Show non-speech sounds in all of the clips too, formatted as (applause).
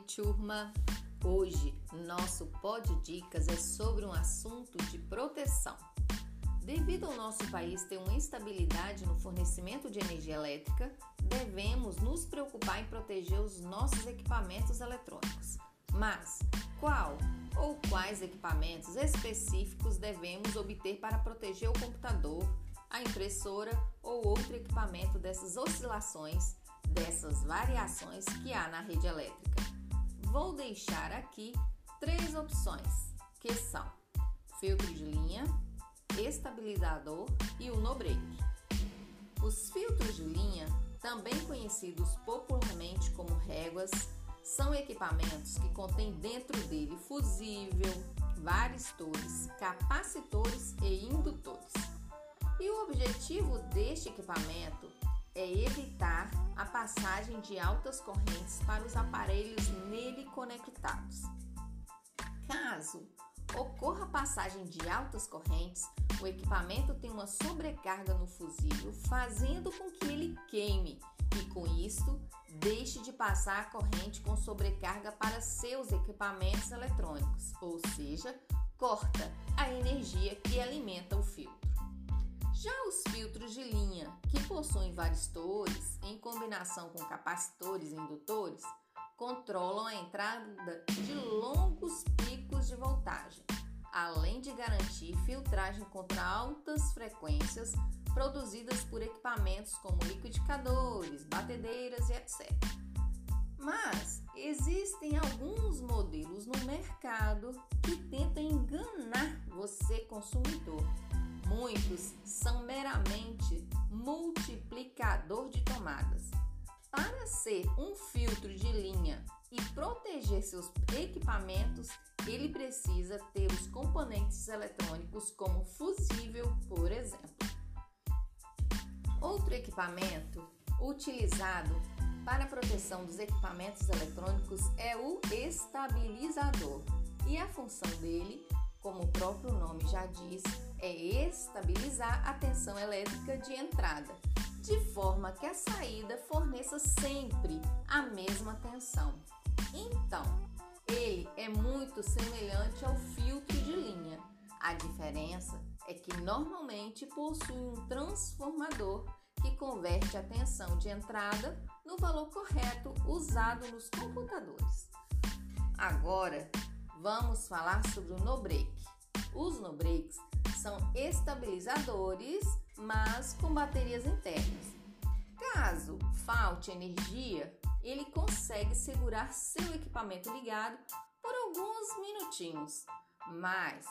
turma! Hoje, nosso Pod Dicas é sobre um assunto de proteção. Devido ao nosso país ter uma instabilidade no fornecimento de energia elétrica, devemos nos preocupar em proteger os nossos equipamentos eletrônicos. Mas qual ou quais equipamentos específicos devemos obter para proteger o computador, a impressora ou outro equipamento dessas oscilações, dessas variações que há na rede elétrica? Vou deixar aqui três opções, que são filtro de linha, estabilizador e o no-break. Os filtros de linha, também conhecidos popularmente como réguas, são equipamentos que contêm dentro dele fusível, varistores, capacitores e indutores. E o objetivo deste equipamento é evitar a passagem de altas correntes para os aparelhos nele conectados. Caso ocorra a passagem de altas correntes, o equipamento tem uma sobrecarga no fusível, fazendo com que ele queime e, com isto, deixe de passar a corrente com sobrecarga para seus equipamentos eletrônicos, ou seja, corta a energia que alimenta o filtro. Já os filtros de linha, que possuem varistores em combinação com capacitores e indutores, controlam a entrada de longos picos de voltagem, além de garantir filtragem contra altas frequências produzidas por equipamentos como liquidificadores, batedeiras e etc. Mas existem alguns modelos no mercado que tentam enganar você, consumidor Muitos são ser um filtro de linha e proteger seus equipamentos, ele precisa ter os componentes eletrônicos como fusível, por exemplo. Outro equipamento utilizado para a proteção dos equipamentos eletrônicos é o estabilizador, e a função dele como o próprio nome já diz, é estabilizar a tensão elétrica de entrada, de forma que a saída forneça sempre a mesma tensão. Então, ele é muito semelhante ao filtro de linha. A diferença é que normalmente possui um transformador que converte a tensão de entrada no valor correto usado nos computadores. Agora, vamos falar sobre o no-break. Os no-breaks são estabilizadores, mas com baterias internas. Caso falte energia, ele consegue segurar seu equipamento ligado por alguns minutinhos. Mas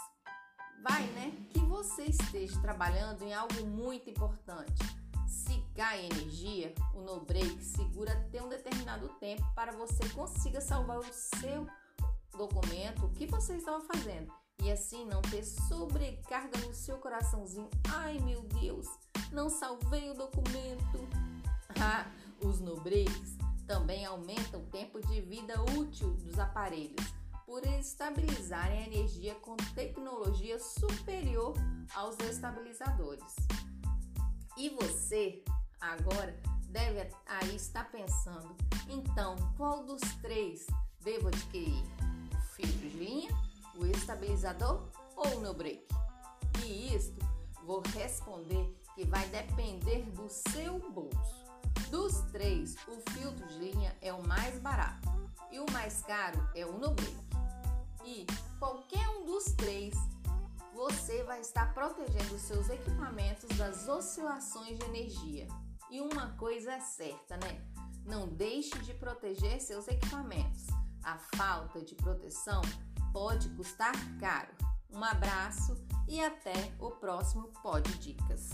vai, né, que você esteja trabalhando em algo muito importante. Se cai energia, o no break segura até um determinado tempo para você consiga salvar o seu documento, o que você estava fazendo. E assim não ter sobrecarga no seu coraçãozinho. Ai meu Deus, não salvei o documento. (laughs) Ah, os no breaks também aumentam o tempo de vida útil dos aparelhos por estabilizarem a energia com tecnologia superior aos estabilizadores. E você agora deve aí estar pensando: então, qual dos três devo adquirir? filtro de linha, estabilizador ou no break? E isto vou responder que vai depender do seu bolso. Dos três, o filtro de linha é o mais barato e o mais caro é o no break. E qualquer um dos três, você vai estar protegendo seus equipamentos das oscilações de energia. E uma coisa é certa, né? Não deixe de proteger seus equipamentos. A falta de proteção pode custar caro. Um abraço e até o próximo Pod Dicas.